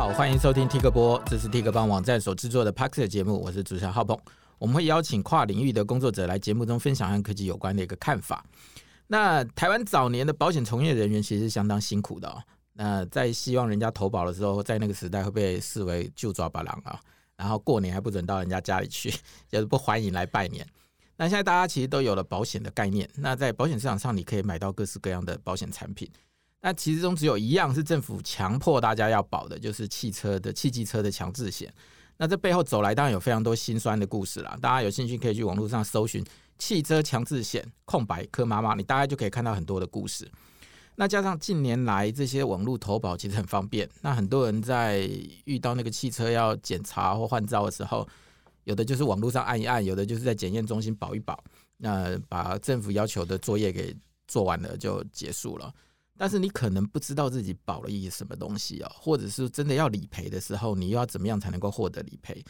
好，欢迎收听 Tik 播，这是 Tik 帮网站所制作的 Pax 节目，我是主持人浩鹏。我们会邀请跨领域的工作者来节目中分享和科技有关的一个看法。那台湾早年的保险从业人员其实相当辛苦的哦。那在希望人家投保的时候，在那个时代会被视为旧抓把郎啊，然后过年还不准到人家家里去，就是不欢迎来拜年。那现在大家其实都有了保险的概念，那在保险市场上你可以买到各式各样的保险产品。那其实中只有一样是政府强迫大家要保的，就是汽车的汽机车的强制险。那这背后走来当然有非常多辛酸的故事啦。大家有兴趣可以去网络上搜寻“汽车强制险”空白柯妈妈，你大概就可以看到很多的故事。那加上近年来这些网络投保其实很方便，那很多人在遇到那个汽车要检查或换照的时候，有的就是网络上按一按，有的就是在检验中心保一保，那把政府要求的作业给做完了就结束了。但是你可能不知道自己保了一些什么东西哦，或者是真的要理赔的时候，你又要怎么样才能够获得理赔？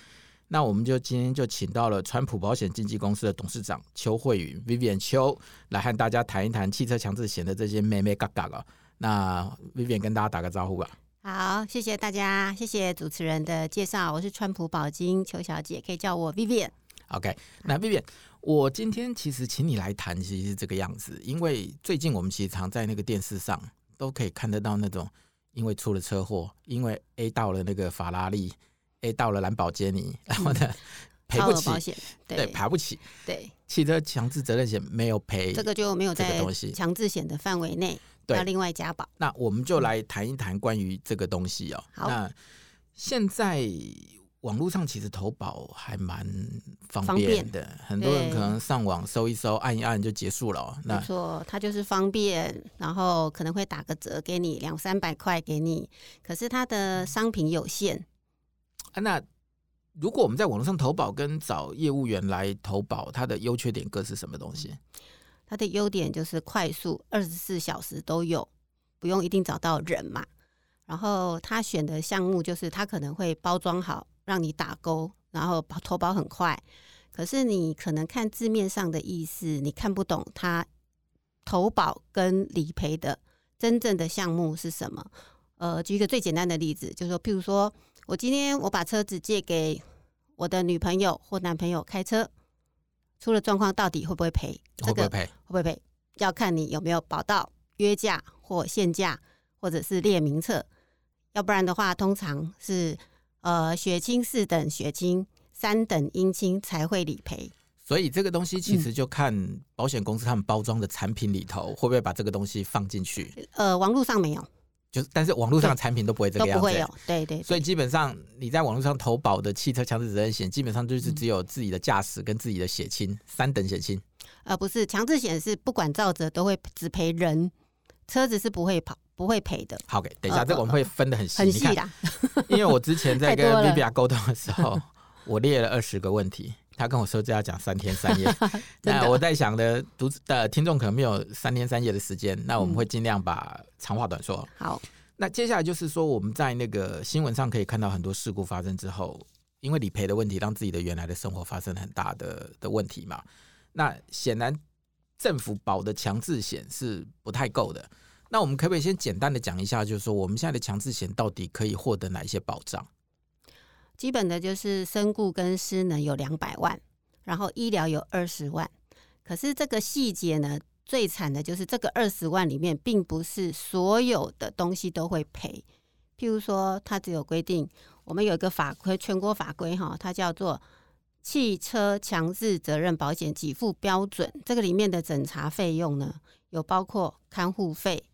那我们就今天就请到了川普保险经纪公司的董事长邱慧云 Vivian 邱来和大家谈一谈汽车强制险的这些眉眉角角啊。那 Vivian 跟大家打个招呼吧。好，谢谢大家，谢谢主持人的介绍，我是川普保金邱小姐，可以叫我 Vivian。OK，那 Vivian。我今天其实请你来谈，其实是这个样子，因为最近我们其实常在那个电视上都可以看得到那种，因为出了车祸，因为 A 到了那个法拉利，A 到了蓝宝坚尼，然后呢赔不起，对，爬不起，对，汽车强制责任险没有赔，这个就没有在强制险的范围内，要另外加保。那我们就来谈一谈关于这个东西哦。好，那现在。网络上其实投保还蛮方便的，便很多人可能上网搜一搜，按一按就结束了喔。没错，它就是方便，然后可能会打个折给你两三百块给你，可是它的商品有限。啊，那如果我们在网络上投保跟找业务员来投保，它的优缺点各是什么东西？它的优点就是快速，二十四小时都有，不用一定找到人嘛。然后他选的项目就是他可能会包装好。让你打勾，然后投保很快，可是你可能看字面上的意思，你看不懂它投保跟理赔的真正的项目是什么。呃，举一个最简单的例子，就是说，譬如说我今天我把车子借给我的女朋友或男朋友开车，出了状况到底会不会赔？会不会赔？会不会赔？要看你有没有保到约价或限价，或者是列名册，要不然的话，通常是。呃，血清四等血清，三等阴亲才会理赔。所以这个东西其实就看保险公司他们包装的产品里头会不会把这个东西放进去。呃，网络上没有，就是但是网络上的产品都不会这个样子，都不会有。对对，对。所以基本上你在网络上投保的汽车强制责任险，基本上就是只有自己的驾驶跟自己的血亲，三等血清。呃，不是，强制险是不管造者都会只赔人，车子是不会跑。不会赔的。好，给等一下，这我们会分的很细。很细的，因为我之前在跟 Vivian 沟通的时候，我列了二十个问题，他跟我说这要讲三天三夜。那我在想的读的听众可能没有三天三夜的时间，那我们会尽量把长话短说。好，那接下来就是说，我们在那个新闻上可以看到很多事故发生之后，因为理赔的问题，让自己的原来的生活发生很大的的问题嘛。那显然政府保的强制险是不太够的。那我们可不可以先简单的讲一下，就是说我们现在的强制险到底可以获得哪一些保障？基本的就是身故跟失能有两百万，然后医疗有二十万。可是这个细节呢，最惨的就是这个二十万里面，并不是所有的东西都会赔。譬如说，它只有规定，我们有一个法规，全国法规哈，它叫做《汽车强制责任保险给付标准》。这个里面的诊查费用呢，有包括看护费。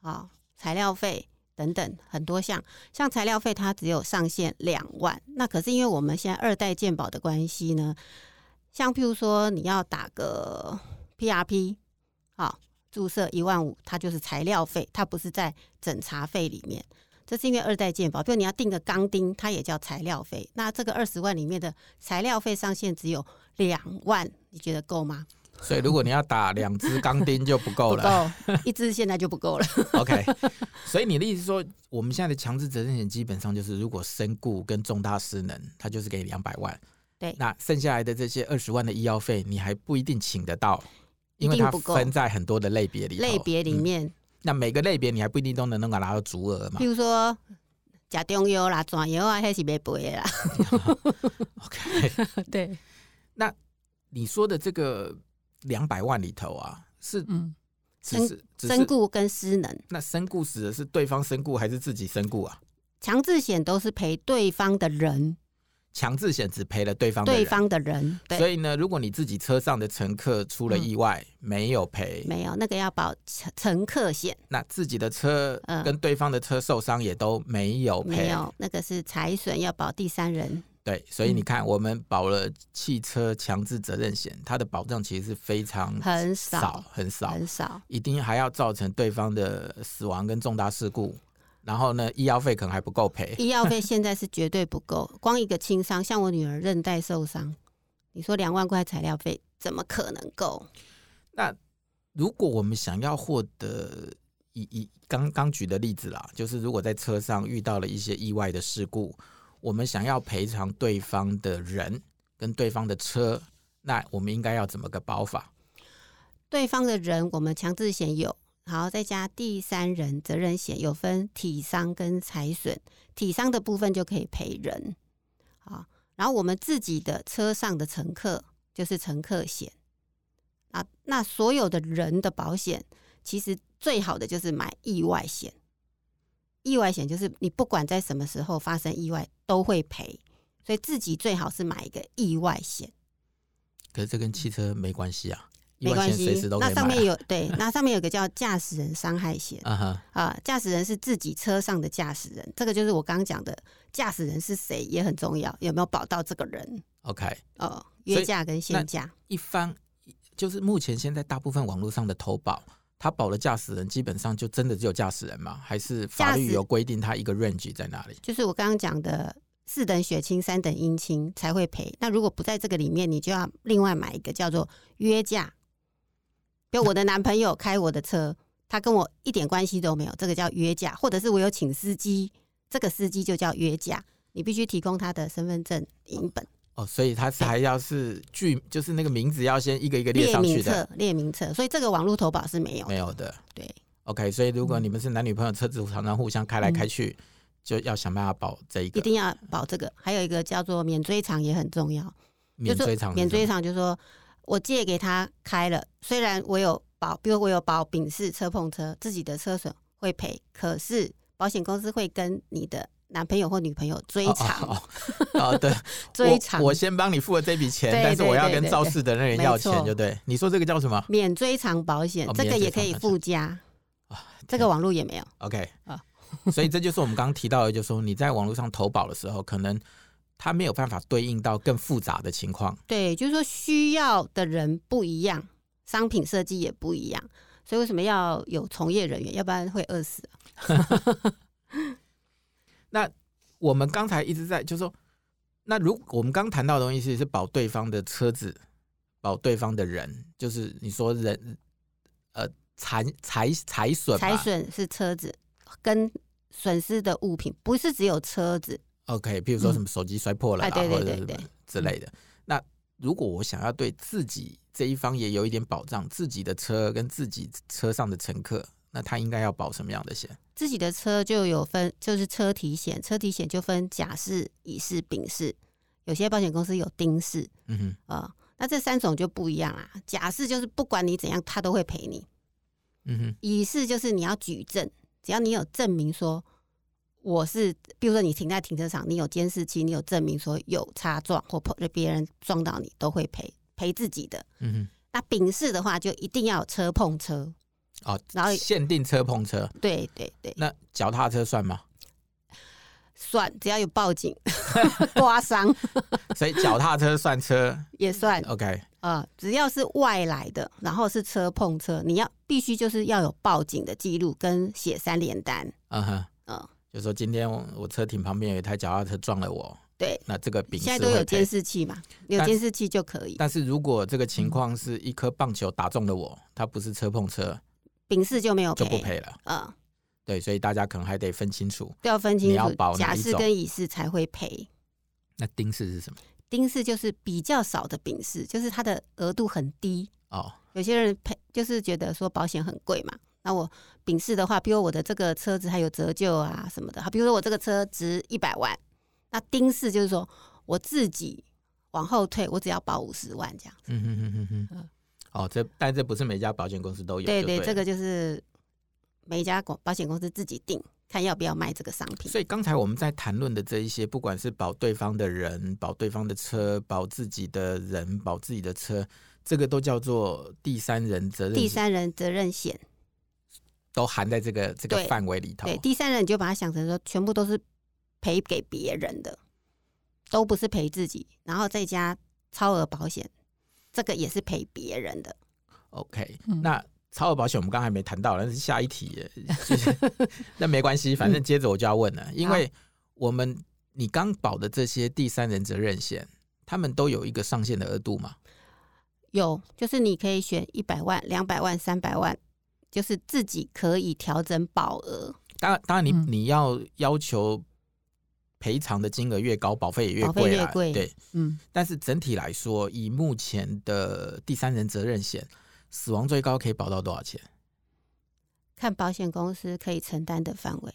啊，材料费等等很多项，像材料费它只有上限两万，那可是因为我们现在二代健保的关系呢，像譬如说你要打个 PRP，好，注射一万五，它就是材料费，它不是在诊查费里面，这是因为二代健保，比如你要订个钢钉，它也叫材料费，那这个二十万里面的材料费上限只有两万，你觉得够吗？所以，如果你要打两支钢钉就不够了，不够，一支现在就不够了。OK，所以你的意思是说，我们现在的强制责任险基本上就是，如果身故跟重大失能，它就是给你两百万。对，那剩下来的这些二十万的医药费，你还不一定请得到，因为它分在很多的类别里。类别里面，那每个类别你还不一定都能能够拿到足额嘛？比如说假中药啦、转药啊，还是没赔的啦。OK，对。那你说的这个两百万里头啊，是嗯，身身故跟失能。那身故死的是对方身故还是自己身故啊？强制险都是赔对方的人。强制险只赔了对方的人，对方的人，所以呢，如果你自己车上的乘客出了意外，嗯、没有赔，没有那个要保乘乘客险。那自己的车跟对方的车受伤也都没有赔，没有那个是财损要保第三人。对，所以你看，我们保了汽车强制责任险，嗯、它的保障其实是非常很少，很少，很少，一定还要造成对方的死亡跟重大事故。然后呢，医药费可能还不够赔。医药费现在是绝对不够，光一个轻伤，像我女儿韧带受伤，你说两万块材料费怎么可能够？那如果我们想要获得以以刚刚举的例子啦，就是如果在车上遇到了一些意外的事故，我们想要赔偿对方的人跟对方的车，那我们应该要怎么个保法？对方的人，我们强制险有。好，再加第三人责任险，有分体伤跟财损。体伤的部分就可以赔人。啊，然后我们自己的车上的乘客就是乘客险。啊，那所有的人的保险，其实最好的就是买意外险。意外险就是你不管在什么时候发生意外都会赔，所以自己最好是买一个意外险。可是这跟汽车没关系啊。没关系，那上面有对，那上面有个叫驾驶人伤害险 啊，驾驶人是自己车上的驾驶人，这个就是我刚刚讲的，驾驶人是谁也很重要，有没有保到这个人？OK，哦，约价跟限价，一方就是目前现在大部分网络上的投保，他保了驾驶人基本上就真的只有驾驶人吗？还是法律有规定他一个 range 在哪里？就是我刚刚讲的四等血亲、三等姻亲才会赔，那如果不在这个里面，你就要另外买一个叫做约价。就我的男朋友开我的车，他跟我一点关系都没有，这个叫约架，或者是我有请司机，这个司机就叫约架，你必须提供他的身份证影本。哦，所以他是还要是具，就是那个名字要先一个一个列上去的，列名册，列名册。所以这个网络投保是没有，没有的。对，OK，所以如果你们是男女朋友，车子常常互相开来开去，嗯、就要想办法保这一个，一定要保这个。还有一个叫做免追偿也很重要，免追偿，免追偿就是说。我借给他开了，虽然我有保，比如我有保丙式车碰车，自己的车损会赔，可是保险公司会跟你的男朋友或女朋友追偿。哦，哦，哦，对，追偿偿。我先帮你付了这笔钱，但是我要跟肇事的那人要钱，就对。你说这个叫什么？免追偿保险，哦、这个也可以附加。哦、这个网络也没有。OK 啊，所以这就是我们刚刚提到的，就是说你在网络上投保的时候，可能。它没有办法对应到更复杂的情况。对，就是说需要的人不一样，商品设计也不一样，所以为什么要有从业人员？要不然会饿死啊。那我们刚才一直在就是说，那如果我们刚谈到的东西是是保对方的车子，保对方的人，就是你说人呃财财财损，财损是车子跟损失的物品，不是只有车子。OK，譬如说什么手机摔破了，啊，或者什么之类的。那如果我想要对自己这一方也有一点保障，自己的车跟自己车上的乘客，那他应该要保什么样的险？自己的车就有分，就是车体险，车体险就分甲式、乙式、丙式，有些保险公司有丁式。嗯哼，啊、呃，那这三种就不一样啊。甲式就是不管你怎样，他都会赔你。嗯哼，乙式就是你要举证，只要你有证明说。我是，比如说你停在停车场，你有监视器，你有证明说有擦撞或碰别人撞到你，都会赔赔自己的。嗯哼。那丙式的话，就一定要有车碰车哦，然后限定车碰车。对对对。那脚踏车算吗？算，只要有报警 刮伤。所以脚踏车算车也算。OK。啊、呃，只要是外来的，然后是车碰车，你要必须就是要有报警的记录跟写三联单。嗯哼。嗯。就说今天我车停旁边有一台脚踏车撞了我，对，那这个丙式现在都有监视器嘛，有监视器就可以。但是如果这个情况是一颗棒球打中了我，它不是车碰车，丙式就没有就不赔了。嗯，对，所以大家可能还得分清楚，都要分清楚，你要保甲式跟乙式才会赔。那丁式是什么？丁式就是比较少的丙式，就是它的额度很低哦。有些人赔就是觉得说保险很贵嘛，那我丙式的话，比如我的这个车子还有折旧啊什么的，好，比如说我这个车值一百万，那丁式就是说我自己往后退，我只要保五十万这样。嗯哼哼哼哼。哦，这但这不是每家保险公司都有。对对，这个就是每一家保保险公司自己定，看要不要卖这个商品。所以刚才我们在谈论的这一些，不管是保对方的人、保对方的车、保自己的人、保自己的车，这个都叫做第三人责任。第三人责任险都含在这个这个范围里头。对，第三人你就把它想成说，全部都是赔给别人的，都不是赔自己，然后再加超额保险。这个也是赔别人的。OK，那超额保险我们刚才还没谈到，那是下一题。那没关系，反正接着我就要问了，因为我们你刚保的这些第三人责任险，他们都有一个上限的额度吗？有，就是你可以选一百万、两百万、三百万，就是自己可以调整保额。当然，当然你你要要求。赔偿的金额越高，保费也越贵啦。对，嗯。但是整体来说，以目前的第三人责任险，死亡最高可以保到多少钱？看保险公司可以承担的范围，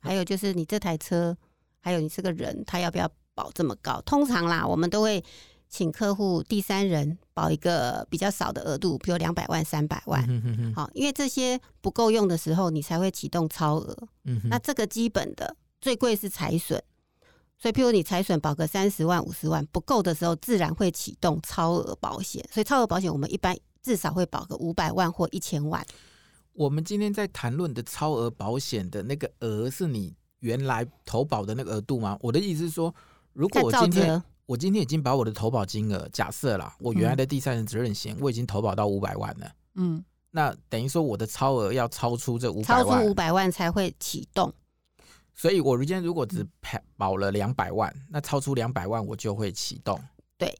还有就是你这台车，还有你这个人，他要不要保这么高？通常啦，我们都会请客户第三人保一个比较少的额度，比如两百万、三百万。好，因为这些不够用的时候，你才会启动超额。嗯哼。那这个基本的最贵是财损。所以，譬如你财损保个三十万、五十万不够的时候，自然会启动超额保险。所以，超额保险我们一般至少会保个五百万或一千万。我们今天在谈论的超额保险的那个额，是你原来投保的那个额度吗？我的意思是说，如果我今天我今天已经把我的投保金额假设啦，我原来的第三人责任险我已经投保到五百万了，嗯，那等于说我的超额要超出这五百万，超出五百万才会启动。所以，我今天如果只保了两百万，那超出两百万我就会启动。对，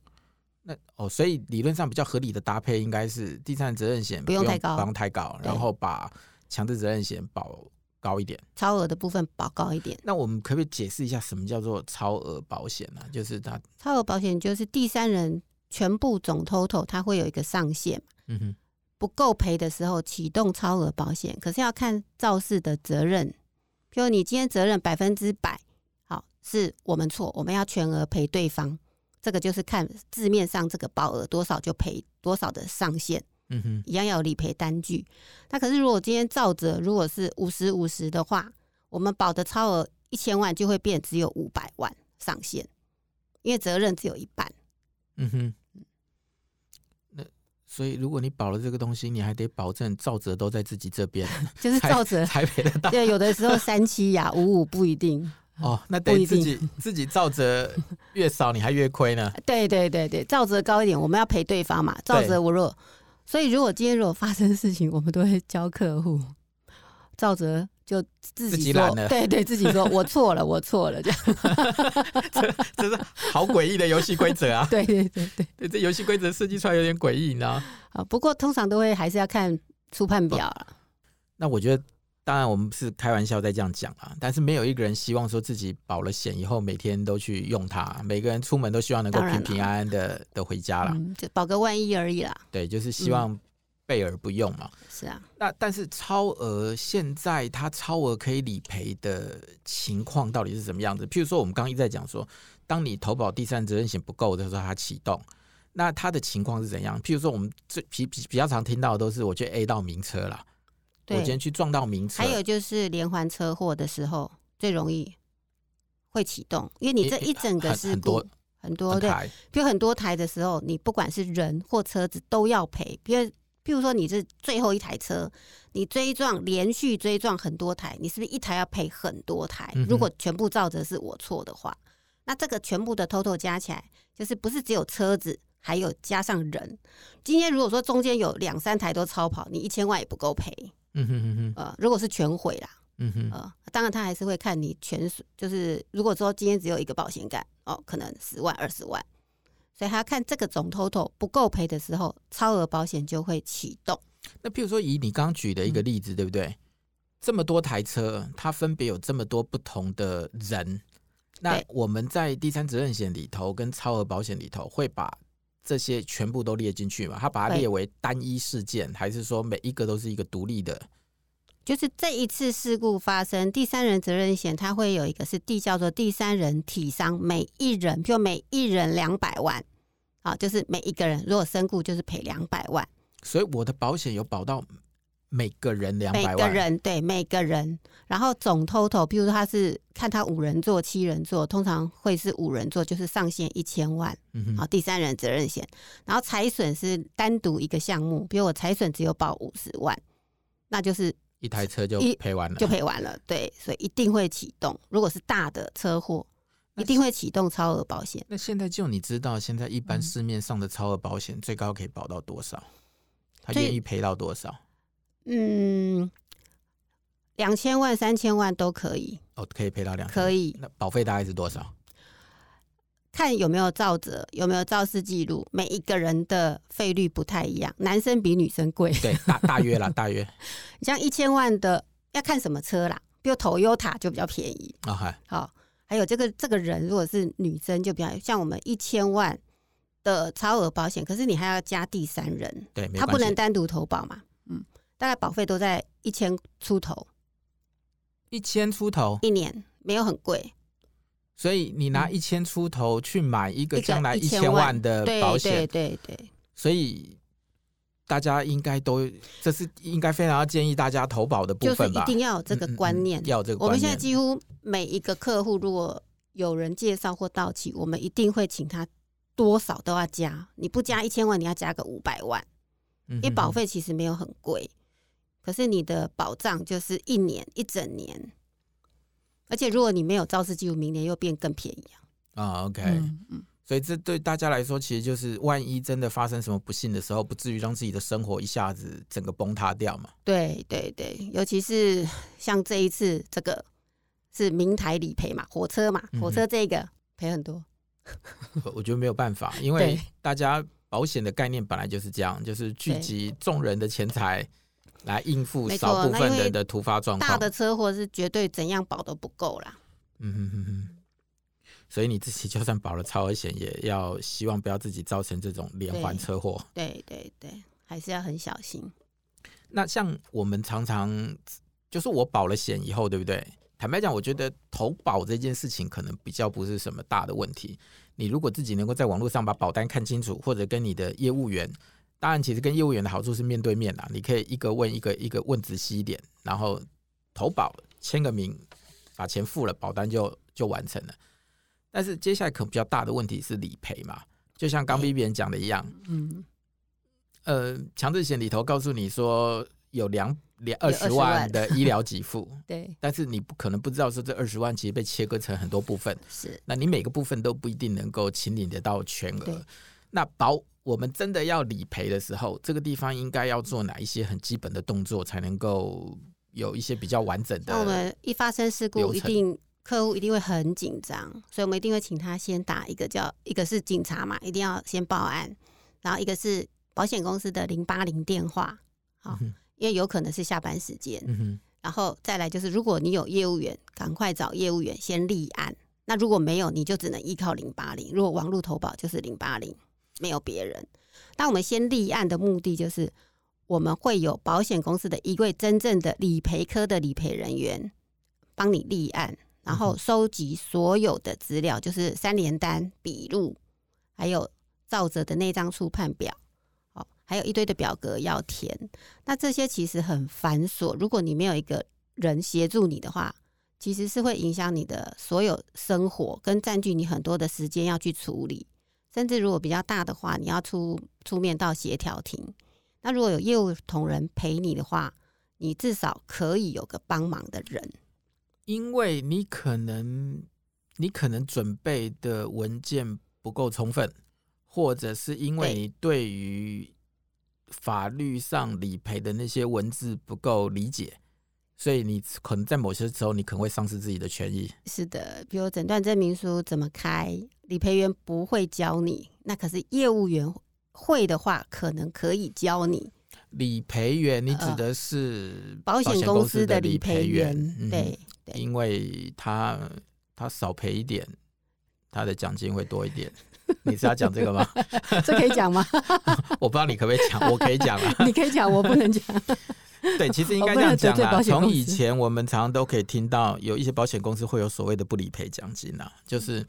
那哦，所以理论上比较合理的搭配应该是第三人责任险不用太高，不用太高，然后把强制责任险保高一点，超额的部分保高一点。那我们可不可以解释一下什么叫做超额保险呢？就是它超额保险就是第三人全部总 total 它会有一个上限，嗯哼，不够赔的时候启动超额保险，可是要看肇事的责任。譬如你今天责任百分之百，好，是我们错，我们要全额赔对方，这个就是看字面上这个保额多少就赔多少的上限，嗯哼，一样要有理赔单据。那可是如果今天照责如果是五十五十的话，我们保的超额一千万就会变只有五百万上限，因为责任只有一半，嗯哼。那所以，如果你保了这个东西，你还得保证照责都在自己这边，就是照责 才赔得到。对，有的时候三七呀、五五不一定。哦，那等于自己自己照责越少，你还越亏呢。对对对对，照责高一点，我们要赔对方嘛。照责我若，所以如果今天如果发生事情，我们都会教客户照着。就自己说，己对对，自己说 我错了，我错了，这样，这这是好诡异的游戏规则啊！对对对对，对这游戏规则设计出来有点诡异，你知道？啊，不过通常都会还是要看初判表了。那我觉得，当然我们是开玩笑在这样讲啊，但是没有一个人希望说自己保了险以后每天都去用它，每个人出门都希望能够平平安安的的回家了，就保个万一而已啦。对，就是希望、嗯。备而不用嘛，是啊。那但是超额现在它超额可以理赔的情况到底是什么样子？譬如说，我们刚刚一直在讲说，当你投保第三责任险不够的时候，它启动，那它的情况是怎样？譬如说，我们最比比比较常听到的都是，我去 A 到名车了，我今天去撞到名车，还有就是连环车祸的时候最容易会启动，因为你这一整个事故很多对，比如很多台的时候，你不管是人或车子都要赔，比如。譬如说你是最后一台车，你追撞连续追撞很多台，你是不是一台要赔很多台？如果全部照着是我错的话，那这个全部的 total 加起来，就是不是只有车子，还有加上人。今天如果说中间有两三台都超跑，你一千万也不够赔。嗯哼哼哼。呃，如果是全毁啦，嗯哼，呃，当然他还是会看你全损，就是如果说今天只有一个保险杆，哦，可能十万二十万。所以他看这个总 total 不够赔的时候，超额保险就会启动。那譬如说，以你刚举的一个例子，嗯、对不对？这么多台车，它分别有这么多不同的人。那我们在第三责任险里头跟超额保险里头，会把这些全部都列进去嘛？他把它列为单一事件，还是说每一个都是一个独立的？就是这一次事故发生，第三人责任险它会有一个是第叫做第三人体伤，每一人就每一人两百万，好，就是每一个人如果身故就是赔两百万。所以我的保险有保到。每个人两百万，每个人对每个人，然后总 total，比如说他是看他五人座、七人座，通常会是五人座，就是上限一千万，嗯哼，好，第三人责任险，然后财损是单独一个项目，比如我财损只有保五十万，那就是一台车就赔完了，就赔完了，对，所以一定会启动，如果是大的车祸，一定会启动超额保险。那现在就你知道，现在一般市面上的超额保险最高可以保到多少？他愿意赔到多少？嗯，两千万、三千万都可以。哦，可以赔到两。可以。那保费大概是多少？看有没有肇责，有没有肇事记录。每一个人的费率不太一样，男生比女生贵。对，大大约啦，大约。你 像一千万的，要看什么车啦。比如 Toyota 就比较便宜。哦，还好。还有这个这个人，如果是女生，就比较像我们一千万的超额保险，可是你还要加第三人，对，他不能单独投保嘛。嗯。大概保费都在一千出头，一千出头一年没有很贵，所以你拿一千出头去买一个将来一千万的保险，对对对，所以大家应该都这是应该非常要建议大家投保的部分吧，就是一定要有这个观念，嗯嗯、要这个观念。我们现在几乎每一个客户，如果有人介绍或到期，我们一定会请他多少都要加，你不加一千万，你要加个五百万，因为保费其实没有很贵。可是你的保障就是一年一整年，而且如果你没有肇事记录，明年又变更便宜啊。啊，OK，嗯，嗯，所以这对大家来说，其实就是万一真的发生什么不幸的时候，不至于让自己的生活一下子整个崩塌掉嘛。对对对，尤其是像这一次这个是明台理赔嘛，火车嘛，火车这个赔很多。我觉得没有办法，因为大家保险的概念本来就是这样，就是聚集众人的钱财。来应付少部分人的突发状况，大的车祸是绝对怎样保都不够啦。嗯哼哼哼，所以你自己就算保了超额险，也要希望不要自己造成这种连环车祸。对对对，还是要很小心。那像我们常常就是我保了险以后，对不对？坦白讲，我觉得投保这件事情可能比较不是什么大的问题。你如果自己能够在网络上把保单看清楚，或者跟你的业务员。当然，其实跟业务员的好处是面对面啦，你可以一个问一个，一个问仔细一点，然后投保签个名，把钱付了，保单就就完成了。但是接下来可能比较大的问题是理赔嘛，就像刚 Vivian 讲的一样，嗯，呃，强制险里头告诉你说有两两二十万。的医疗给付，对，但是你不可能不知道说这二十万其实被切割成很多部分，是，那你每个部分都不一定能够清理得到全额，那保。我们真的要理赔的时候，这个地方应该要做哪一些很基本的动作，才能够有一些比较完整的？那我们一发生事故，一定客户一定会很紧张，所以我们一定会请他先打一个叫一个是警察嘛，一定要先报案，然后一个是保险公司的零八零电话，好，嗯、哼因为有可能是下班时间，嗯、哼然后再来就是如果你有业务员，赶快找业务员先立案，那如果没有，你就只能依靠零八零，如果网络投保就是零八零。没有别人，那我们先立案的目的就是，我们会有保险公司的一位真正的理赔科的理赔人员帮你立案，然后收集所有的资料，就是三联单、笔录，还有照着的那张初判表，哦，还有一堆的表格要填。那这些其实很繁琐，如果你没有一个人协助你的话，其实是会影响你的所有生活，跟占据你很多的时间要去处理。甚至如果比较大的话，你要出出面到协调庭。那如果有业务同仁陪你的话，你至少可以有个帮忙的人。因为你可能你可能准备的文件不够充分，或者是因为你对于法律上理赔的那些文字不够理解。所以你可能在某些时候，你可能会丧失自己的权益。是的，比如诊断证明书怎么开，理赔员不会教你，那可是业务员会的话，可能可以教你。理赔员，你指的是保险公司的理赔员？对，因为他他少赔一点，他的奖金会多一点。你是要讲这个吗？这可以讲吗？我不知道你可不可以讲，我可以讲啊。你可以讲，我不能讲。对，其实应该这样讲啊。从以前我们常常都可以听到，有一些保险公司会有所谓的不理赔奖金啊，就是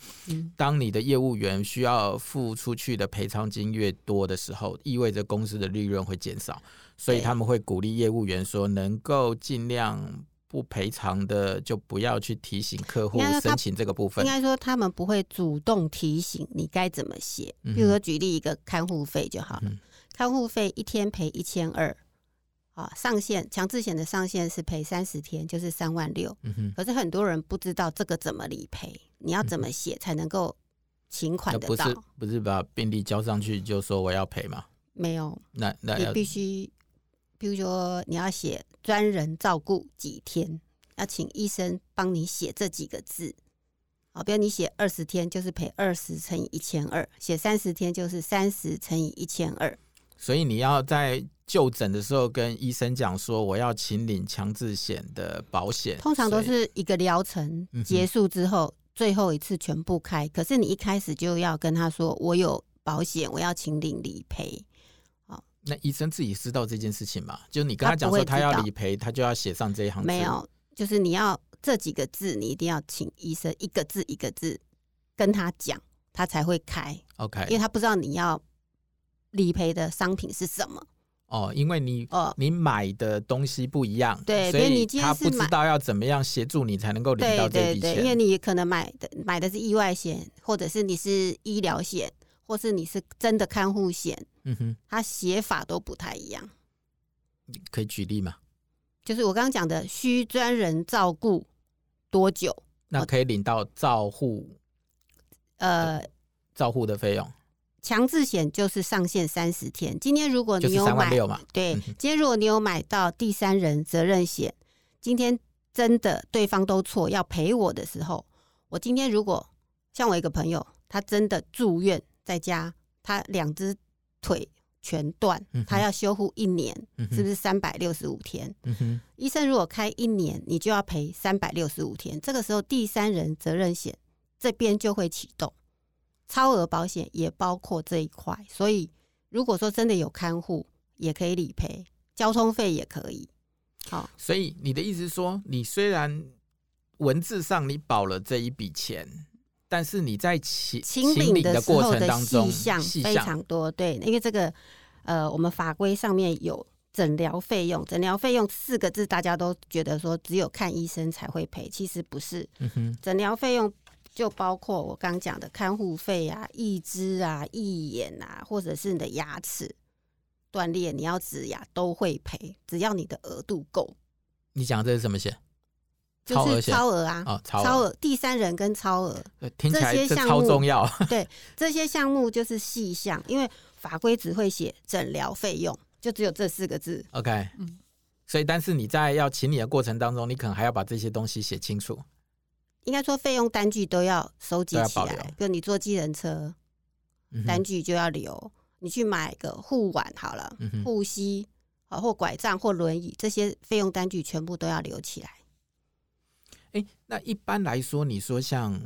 当你的业务员需要付出去的赔偿金越多的时候，意味着公司的利润会减少，所以他们会鼓励业务员说，能够尽量不赔偿的就不要去提醒客户申请这个部分。应该说他们不会主动提醒你该怎么写。比如说举例一个看护费就好了，看护费一天赔一千二。啊，上限强制险的上限是赔三十天，就是三万六。可是很多人不知道这个怎么理赔，你要怎么写才能够请款得到？不是不是把病历交上去就说我要赔吗？没有。那那你必须，比如说你要写专人照顾几天，要请医生帮你写这几个字。好，比如你写二十天就是赔二十乘以一千二，写三十天就是三十乘以一千二。所以你要在就诊的时候跟医生讲说，我要请领强制险的保险。通常都是一个疗程结束之后，嗯、最后一次全部开。可是你一开始就要跟他说，我有保险，我要请领理赔。那医生自己知道这件事情吗？就你跟他讲说他要理赔，他，他就要写上这一行字。没有，就是你要这几个字，你一定要请医生一个字一个字跟他讲，他才会开。OK，因为他不知道你要。理赔的商品是什么？哦，因为你哦，你买的东西不一样，对，所以你他不知道要怎么样协助你才能够领到这笔钱。对对对，因为你可能买的买的是意外险，或者是你是医疗险，或是你是真的看护险。嗯哼，它写法都不太一样。你可以举例吗？就是我刚刚讲的，需专人照顾多久？那可以领到照护，呃，照护的费用。强制险就是上限三十天。今天如果你有买，对，今天如果你有买到第三人责任险，今天真的对方都错要赔我的时候，我今天如果像我一个朋友，他真的住院在家，他两只腿全断，他要修复一年，是不是三百六十五天？医生如果开一年，你就要赔三百六十五天。这个时候第三人责任险这边就会启动。超额保险也包括这一块，所以如果说真的有看护，也可以理赔，交通费也可以。好，所以你的意思是说，你虽然文字上你保了这一笔钱，但是你在请请领的过程当中，细项非常多。对，因为这个呃，我们法规上面有诊疗费用，诊疗费用四个字，大家都觉得说只有看医生才会赔，其实不是。嗯哼，诊疗费用。就包括我刚讲的看护费啊、义肢啊、义眼啊，或者是你的牙齿断裂，你要植牙都会赔，只要你的额度够。你讲这是什么险？就是超额啊，哦、超额，超额，第三人跟超额，听起来这些项目超重要。对，这些项目就是细项，因为法规只会写诊疗费用，就只有这四个字。OK，嗯，所以但是你在要请你的过程当中，你可能还要把这些东西写清楚。应该说，费用单据都要收集起来。就你坐计程车，单据就要留。嗯、你去买个护腕好了，护膝啊，或拐杖或轮椅，这些费用单据全部都要留起来。欸、那一般来说，你说像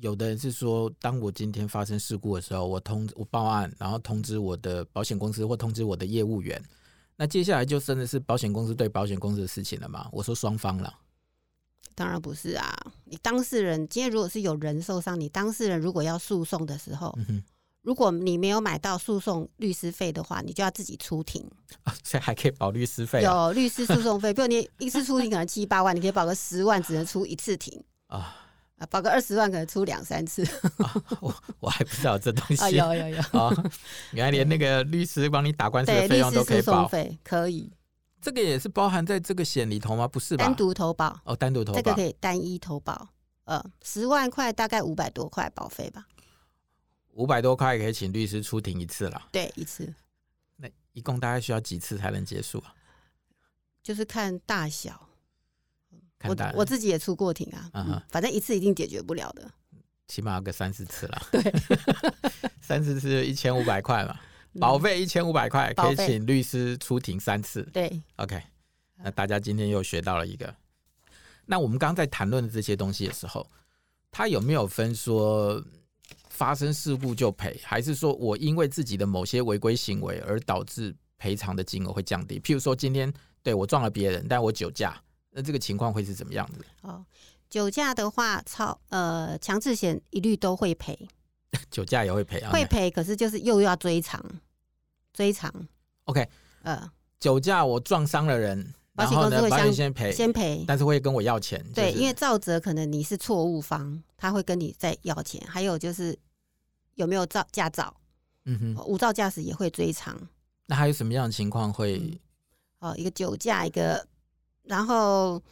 有的人是说，当我今天发生事故的时候，我通我报案，然后通知我的保险公司或通知我的业务员，那接下来就真的是保险公司对保险公司的事情了吗？我说双方了。当然不是啊！你当事人今天如果是有人受伤，你当事人如果要诉讼的时候，嗯、如果你没有买到诉讼律师费的话，你就要自己出庭。啊，所以还可以保律师费？有律师诉讼费，比如你一次出庭可能七八万，你可以保个十万，只能出一次庭啊。啊，保个二十万可能出两三次。啊、我我还不知道这东西。啊，有有有啊！原来连那个律师帮你打官司的费用都可以保，可以。这个也是包含在这个险里头吗？不是吧？单独投保哦，单独投保，这个可以单一投保。呃，十万块大概五百多块保费吧。五百多块可以请律师出庭一次了。对，一次。那一共大概需要几次才能结束啊？就是看大小。看大我我自己也出过庭啊，嗯哼，反正一次一定解决不了的。起码要个三四次了。对，三四次一千五百块嘛。保费一千五百块，可以请律师出庭三次。对，OK。那大家今天又学到了一个。那我们刚刚在谈论这些东西的时候，他有没有分说发生事故就赔，还是说我因为自己的某些违规行为而导致赔偿的金额会降低？譬如说今天对我撞了别人，但我酒驾，那这个情况会是怎么样子？哦，酒驾的话，超呃强制险一律都会赔，酒驾也会赔啊，会赔，可是就是又要追偿，追偿。OK，呃，酒驾我撞伤了人。保险公司会先先赔，先赔，但是会跟我要钱。对，因为造责可能你是错误方，他会跟你再要钱。还有就是有没有照驾照？嗯哼，无照驾驶也会追偿。那还有什么样的情况会、嗯？哦，一个酒驾，一个，然后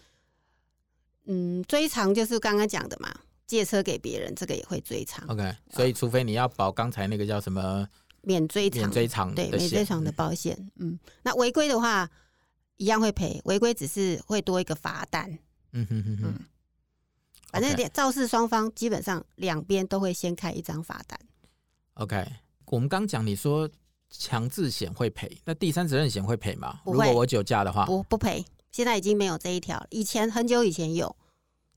嗯，追偿就是刚刚讲的嘛，借车给别人，这个也会追偿。OK，所以除非你要保刚才那个叫什么免追偿，免追偿对，免追偿的保险。嗯，那违规的话。一样会赔，违规只是会多一个罚单。嗯哼哼哼，反正两肇事双方基本上两边都会先开一张罚单。OK，我们刚讲你说强制险会赔，那第三责任险会赔吗？如果我酒驾的话，不不赔。现在已经没有这一条，以前很久以前有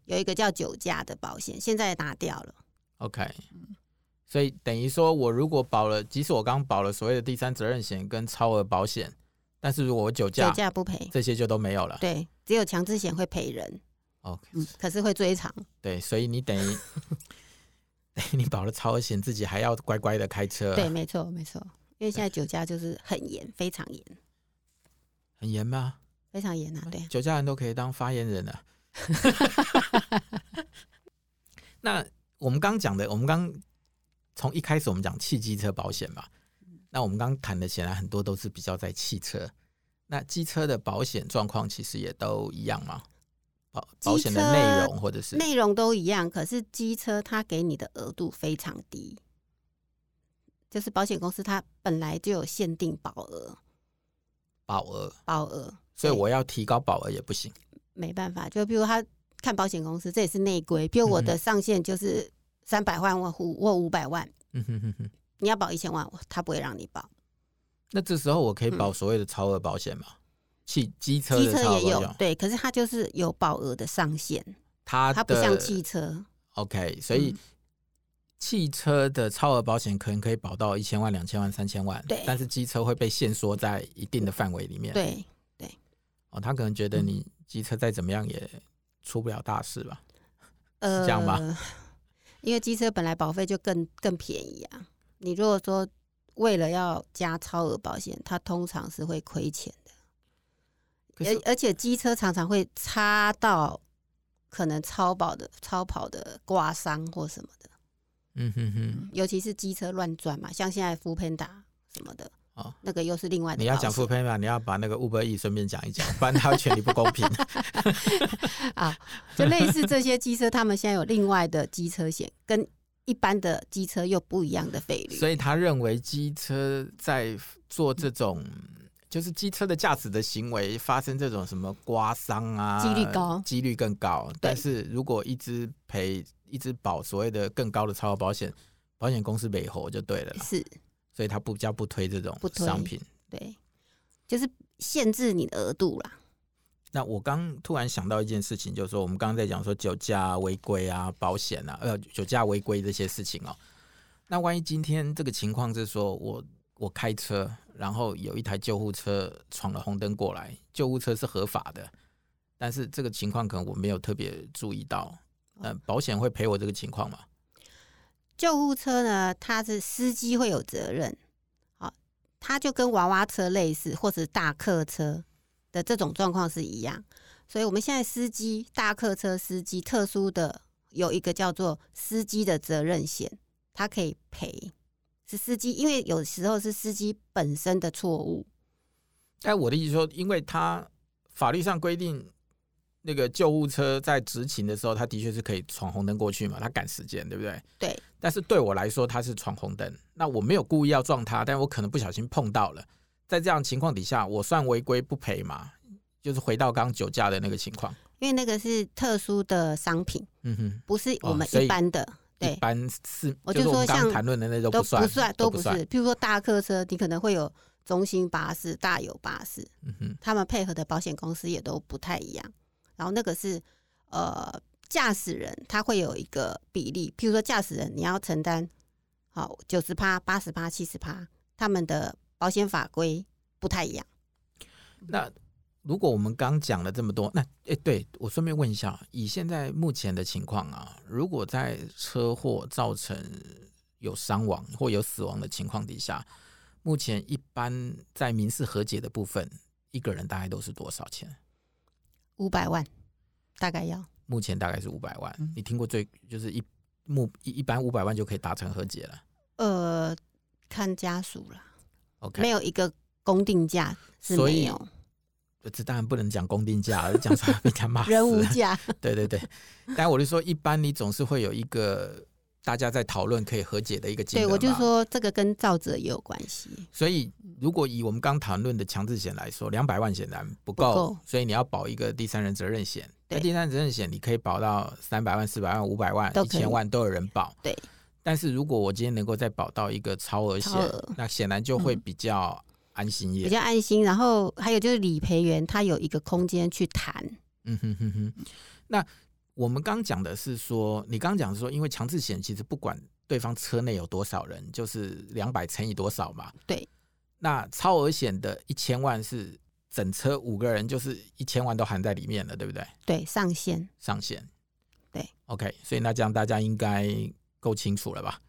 有一个叫酒驾的保险，现在拿掉了。OK，所以等于说我如果保了，即使我刚保了所谓的第三责任险跟超额保险。但是如果我酒驾，酒驾不赔，这些就都没有了。对，只有强制险会赔人。哦、okay. 嗯，可是会追偿。对，所以你等于，你保了超额险，自己还要乖乖的开车。对，没错，没错。因为现在酒驾就是很严，非常严。很严吗？非常严啊！对，酒驾人都可以当发言人了。那我们刚讲的，我们刚从一开始我们讲汽机车保险嘛。那我们刚刚谈的显然很多都是比较在汽车，那机车的保险状况其实也都一样吗？保保险的内容或者是？内容都一样，可是机车它给你的额度非常低，就是保险公司它本来就有限定保额，保额。保额，所以我要提高保额也不行，没办法，就比如他看保险公司，这也是内规，比如我的上限就是三百万或或五百万，嗯哼哼哼。你要保一千万，他不会让你保。那这时候我可以保所谓的超额保险吗？汽机车机车也有，对，可是它就是有保额的上限。它它不像汽车。OK，所以汽车的超额保险可能可以保到一千万、两千万、三千万。对，但是机车会被限缩在一定的范围里面。对对。哦，他可能觉得你机车再怎么样也出不了大事吧？呃，是这样吧？因为机车本来保费就更更便宜啊。你如果说为了要加超额保险，它通常是会亏钱的，而而且机车常常会擦到可能超保的超跑的刮伤或什么的，嗯哼哼，尤其是机车乱转嘛，像现在 foodpanda 什么的，哦，那个又是另外的。你要讲 foodpanda，你要把那个 Uber E 顺便讲一讲，不然他会权利不公平 啊。就类似这些机车，他们现在有另外的机车险跟。一般的机车又不一样的费率，所以他认为机车在做这种，就是机车的驾驶的行为发生这种什么刮伤啊，几率高，几率更高。但是如果一直赔，一直保所谓的更高的超额保险，保险公司没活就对了。是，所以他不叫不推这种商品，对，就是限制你的额度啦。那我刚突然想到一件事情，就是说我们刚刚在讲说酒驾违规啊、保险啊，呃，酒驾违规这些事情哦。那万一今天这个情况是说我我开车，然后有一台救护车闯了红灯过来，救护车是合法的，但是这个情况可能我没有特别注意到，呃，保险会赔我这个情况吗？救护车呢，它是司机会有责任，好，它就跟娃娃车类似，或是大客车。的这种状况是一样，所以我们现在司机大客车司机特殊的有一个叫做司机的责任险，它可以赔，是司机，因为有时候是司机本身的错误。哎，我的意思说，因为他法律上规定，那个救护车在执勤的时候，他的确是可以闯红灯过去嘛，他赶时间，对不对？对。但是对我来说，他是闯红灯，那我没有故意要撞他，但我可能不小心碰到了。在这样情况底下，我算违规不赔嘛？就是回到刚刚酒驾的那个情况，因为那个是特殊的商品，嗯哼，不是我们一般的。哦、对，一般是，我就说像谈论的那种不算，不算，都不是。譬如说大客车，你可能会有中兴巴士、大有巴士，嗯哼，他们配合的保险公司也都不太一样。然后那个是呃，驾驶人他会有一个比例，譬如说驾驶人你要承担好九十趴、八十趴、七十趴，他们的保险法规不太一样。那如果我们刚讲了这么多，那哎，对我顺便问一下，以现在目前的情况啊，如果在车祸造成有伤亡或有死亡的情况底下，目前一般在民事和解的部分，一个人大概都是多少钱？五百万，大概要。目前大概是五百万。嗯、你听过最就是一目一一般五百万就可以达成和解了？呃，看家属了。OK，没有一个公定价是没有。这当然不能讲公定价，而讲出来 被他骂死。人无价。对对对，但我就说，一般你总是会有一个大家在讨论可以和解的一个金额。对，我就说这个跟造者也有关系。所以，如果以我们刚谈论的强制险来说，两百万显然不够，不够，所以你要保一个第三人责任险。那第三人责任险你可以保到三百万、四百万、五百万、一千万都有人保。对。但是如果我今天能够再保到一个超额险，那显然就会比较。安心也比较安心，然后还有就是理赔员他有一个空间去谈。嗯哼哼哼。那我们刚讲的是说，你刚讲的是说，因为强制险其实不管对方车内有多少人，就是两百乘以多少嘛。对。那超额险的一千万是整车五个人，就是一千万都含在里面了，对不对？对，上限。上限。对。OK，所以那这样大家应该够清楚了吧？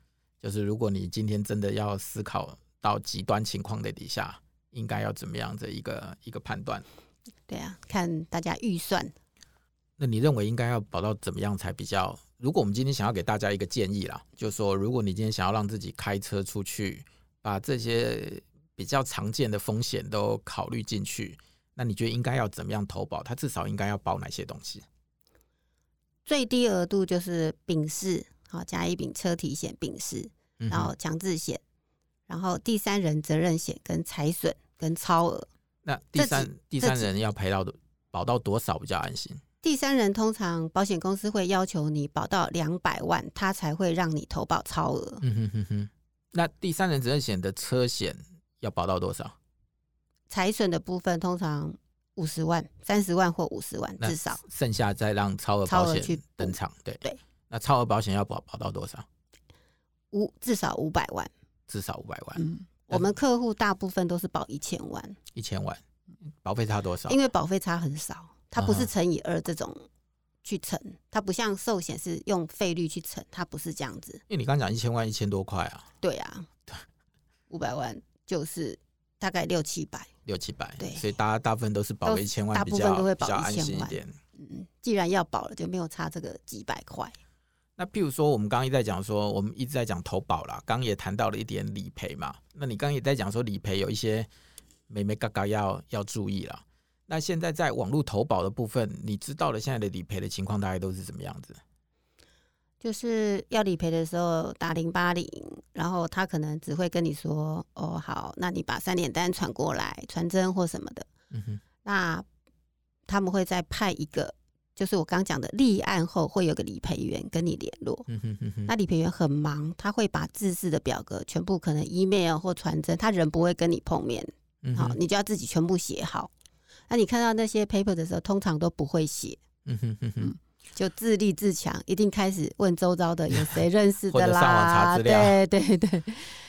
就是如果你今天真的要思考。到极端情况的底下，应该要怎么样的一个一个判断？对啊，看大家预算。那你认为应该要保到怎么样才比较？如果我们今天想要给大家一个建议啦，就是说，如果你今天想要让自己开车出去，把这些比较常见的风险都考虑进去，那你觉得应该要怎么样投保？它至少应该要保哪些东西？最低额度就是丙式，好，甲乙丙车体险丙式，然后强制险。然后第三人责任险跟财损跟超额，那第三第三人要赔到保到多少比较安心？第三人通常保险公司会要求你保到两百万，他才会让你投保超额。嗯哼哼哼。那第三人责任险的车险要保到多少？财损的部分通常五十万、三十万或五十万至少，剩下再让超额保险去登场。对对。那超额保险要保保到多少？五至少五百万。至少五百万。嗯，我们客户大部分都是保一千万。一千万，保费差多少？因为保费差很少，它不是乘以二这种去乘，它不像寿险是用费率去乘，它不是这样子。因为你刚讲一千万一千多块啊。对啊，五百万就是大概六七百。六七百，对，所以大家大部分都是保一千万，大部分都会保一千万一点。嗯，既然要保了，就没有差这个几百块。那譬如说，我们刚刚一直在讲说，我们一直在讲投保啦，刚刚也谈到了一点理赔嘛。那你刚刚也在讲说，理赔有一些美眉嘎嘎要要注意啦。那现在在网络投保的部分，你知道了现在的理赔的情况大概都是怎么样子？就是要理赔的时候打零八零，然后他可能只会跟你说：“哦，好，那你把三联单传过来，传真或什么的。”嗯哼，那他们会再派一个。就是我刚讲的，立案后会有个理赔员跟你联络。嗯哼哼哼。那理赔员很忙，他会把自制式的表格全部可能 email 或传真，他人不会跟你碰面。嗯。好，你就要自己全部写好。那你看到那些 paper 的时候，通常都不会写。嗯哼哼哼。就自立自强，一定开始问周遭的有谁认识的啦。或者上网查资料。对对对。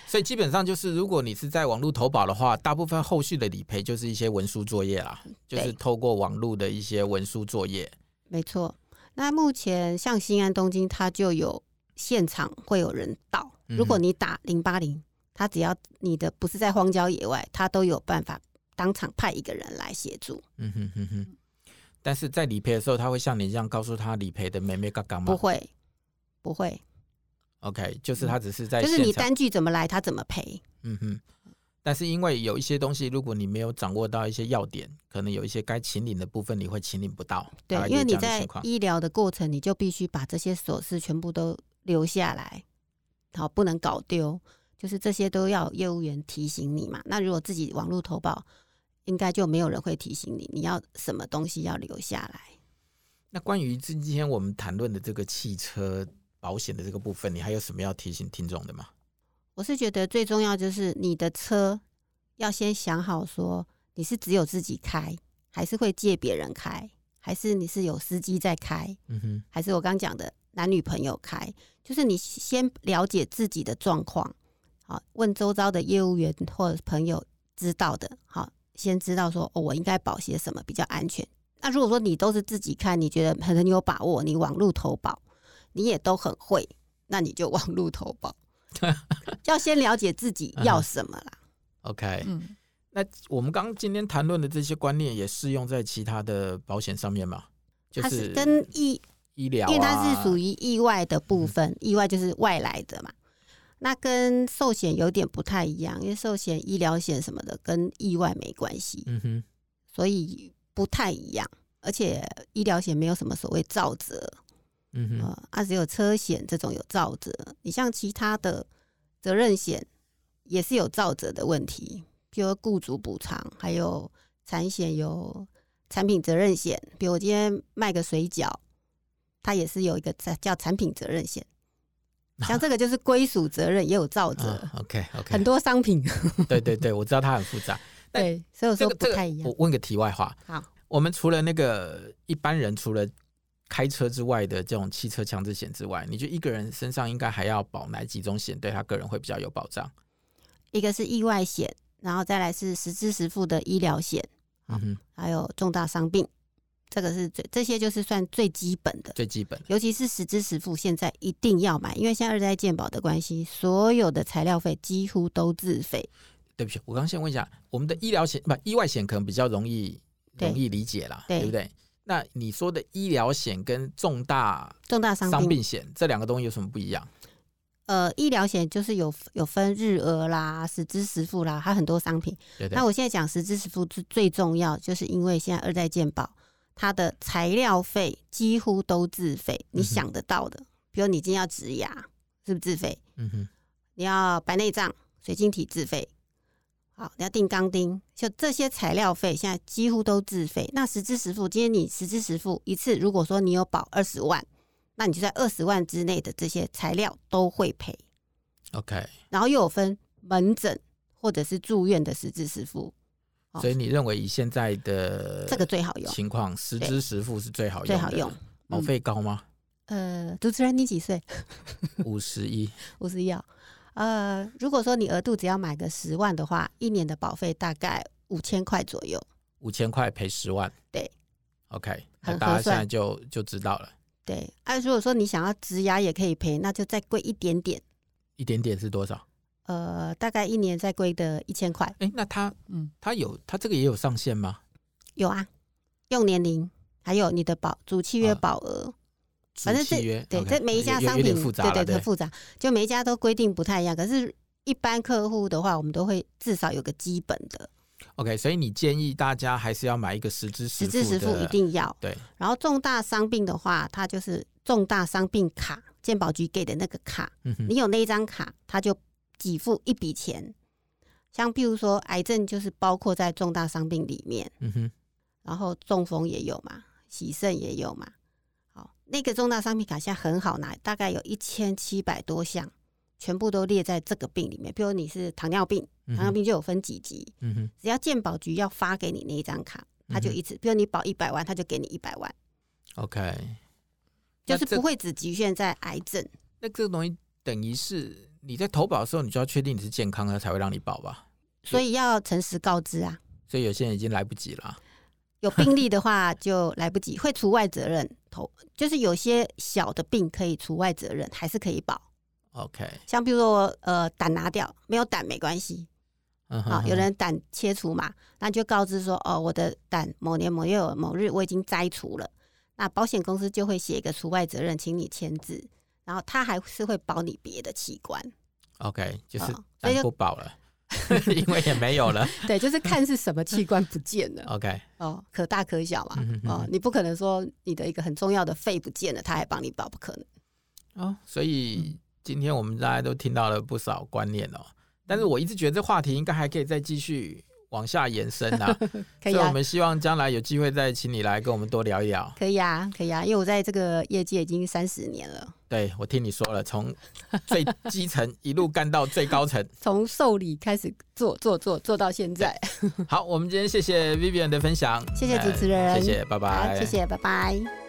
所以基本上就是，如果你是在网络投保的话，大部分后续的理赔就是一些文书作业啦，就是透过网络的一些文书作业。没错，那目前像新安东京，它就有现场会有人到。如果你打零八零，他只要你的不是在荒郊野外，他都有办法当场派一个人来协助。嗯哼哼哼。但是在理赔的时候，他会像你这样告诉他理赔的眉眉角角吗？不会，不会。OK，就是他只是在，就是你单据怎么来，他怎么赔。嗯哼。但是因为有一些东西，如果你没有掌握到一些要点，可能有一些该请领的部分，你会请领不到。对，因为你在医疗的过程，你就必须把这些琐事全部都留下来，好，不能搞丢。就是这些都要业务员提醒你嘛。那如果自己网络投保，应该就没有人会提醒你，你要什么东西要留下来。那关于今天我们谈论的这个汽车保险的这个部分，你还有什么要提醒听众的吗？我是觉得最重要就是你的车要先想好，说你是只有自己开，还是会借别人开，还是你是有司机在开，嗯哼，还是我刚讲的男女朋友开，就是你先了解自己的状况，好，问周遭的业务员或者朋友知道的，好，先知道说，哦，我应该保些什么比较安全。那如果说你都是自己看，你觉得很很有把握，你网路投保，你也都很会，那你就网路投保，要先了解自己要什么啦。OK，嗯，那我们刚刚今天谈论的这些观念也适用在其他的保险上面吗？就是、它是跟医医疗、啊，因为它是属于意外的部分，嗯、意外就是外来的嘛。那跟寿险有点不太一样，因为寿险、医疗险什么的跟意外没关系，嗯哼，所以。不太一样，而且医疗险没有什么所谓造责，嗯哼，啊、呃，只有车险这种有造责。你像其他的责任险也是有造责的问题，譬如雇主补偿，还有产险有产品责任险。比如我今天卖个水饺，它也是有一个叫产品责任险。像这个就是归属责任也有造责。啊、OK OK，很多商品。对对对，我知道它很复杂。对，所以我说不太一样。我问个题外话，好，我们除了那个一般人除了开车之外的这种汽车强制险之外，你觉得一个人身上应该还要保哪几种险，对他个人会比较有保障？一个是意外险，然后再来是实支实付的医疗险，嗯哼，还有重大伤病，这个是最这些就是算最基本的，最基本的，尤其是实支实付，现在一定要买，因为现在二代健保的关系，所有的材料费几乎都自费。对不起，我刚先问一下，我们的医疗险不意外险可能比较容易容易理解啦，对，对不对？那你说的医疗险跟重大重大伤病险这两个东西有什么不一样？呃，医疗险就是有有分日额啦、实支实付啦，还有很多商品。对对。那我现在讲实支实付是最重要，就是因为现在二代健保它的材料费几乎都自费，你想得到的，嗯、比如你今天要植牙，是不是自费？嗯哼。你要白内障、水晶体自费。好，你要钉钢钉，就这些材料费现在几乎都自费。那实支实付，今天你实支实付一次，如果说你有保二十万，那你就在二十万之内的这些材料都会赔。OK，然后又有分门诊或者是住院的实支实付。所以你认为以现在的这个最好用情况，实支实付是最好用，最好用。保费高吗？呃，主持人你几岁？五十一，五十一啊。呃，如果说你额度只要买个十万的话，一年的保费大概五千块左右。五千块赔十万，对，OK，那大家现在就就知道了。对，啊，如果说你想要植牙也可以赔，那就再贵一点点。一点点是多少？呃，大概一年再贵的一千块。哎、欸，那他，嗯，他有他这个也有上限吗？有啊，用年龄，还有你的保主契约保额。呃反正这对这每一家商品对对很复杂，就每一家都规定不太一样。可是，一般客户的话，我们都会至少有个基本的。OK，所以你建议大家还是要买一个实支实付的，实支实付一定要对。然后重大伤病的话，它就是重大伤病卡，健保局给的那个卡，你有那一张卡，它就给付一笔钱。像譬如说癌症，就是包括在重大伤病里面。嗯哼，然后中风也有嘛，洗肾也有嘛。好那个重大伤病卡现在很好拿，大概有一千七百多项，全部都列在这个病里面。比如你是糖尿病，糖尿病就有分几级，嗯哼，只要健保局要发给你那一张卡，他就一次，比如你保一百万，他就给你一百万。OK，就是不会只局限在癌症。那这个东西等于是你在投保的时候，你就要确定你是健康的才会让你保吧？所以要诚实告知啊。所以有些人已经来不及了。有病例的话就来不及，会除外责任。投就是有些小的病可以除外责任，还是可以保。OK，像比如说呃胆拿掉，没有胆没关系。嗯哼，好，有人胆切除嘛，那就告知说哦，我的胆某年某月某日我已经摘除了，那保险公司就会写一个除外责任，请你签字，然后他还是会保你别的器官。OK，就是胆不保了。哦 因为也没有了，对，就是看是什么器官不见了。OK，哦，可大可小嘛，嗯、哼哦，你不可能说你的一个很重要的肺不见了，他还帮你保，不可能。哦，所以今天我们大家都听到了不少观念哦，但是我一直觉得这话题应该还可以再继续。往下延伸啊，可以啊，所以我们希望将来有机会再请你来跟我们多聊一聊。可以啊，可以啊，因为我在这个业界已经三十年了。对，我听你说了，从最基层一路干到最高层，从受理开始做做做做到现在。好，我们今天谢谢 Vivian 的分享，谢谢主持人，谢谢，拜拜，谢谢，拜拜。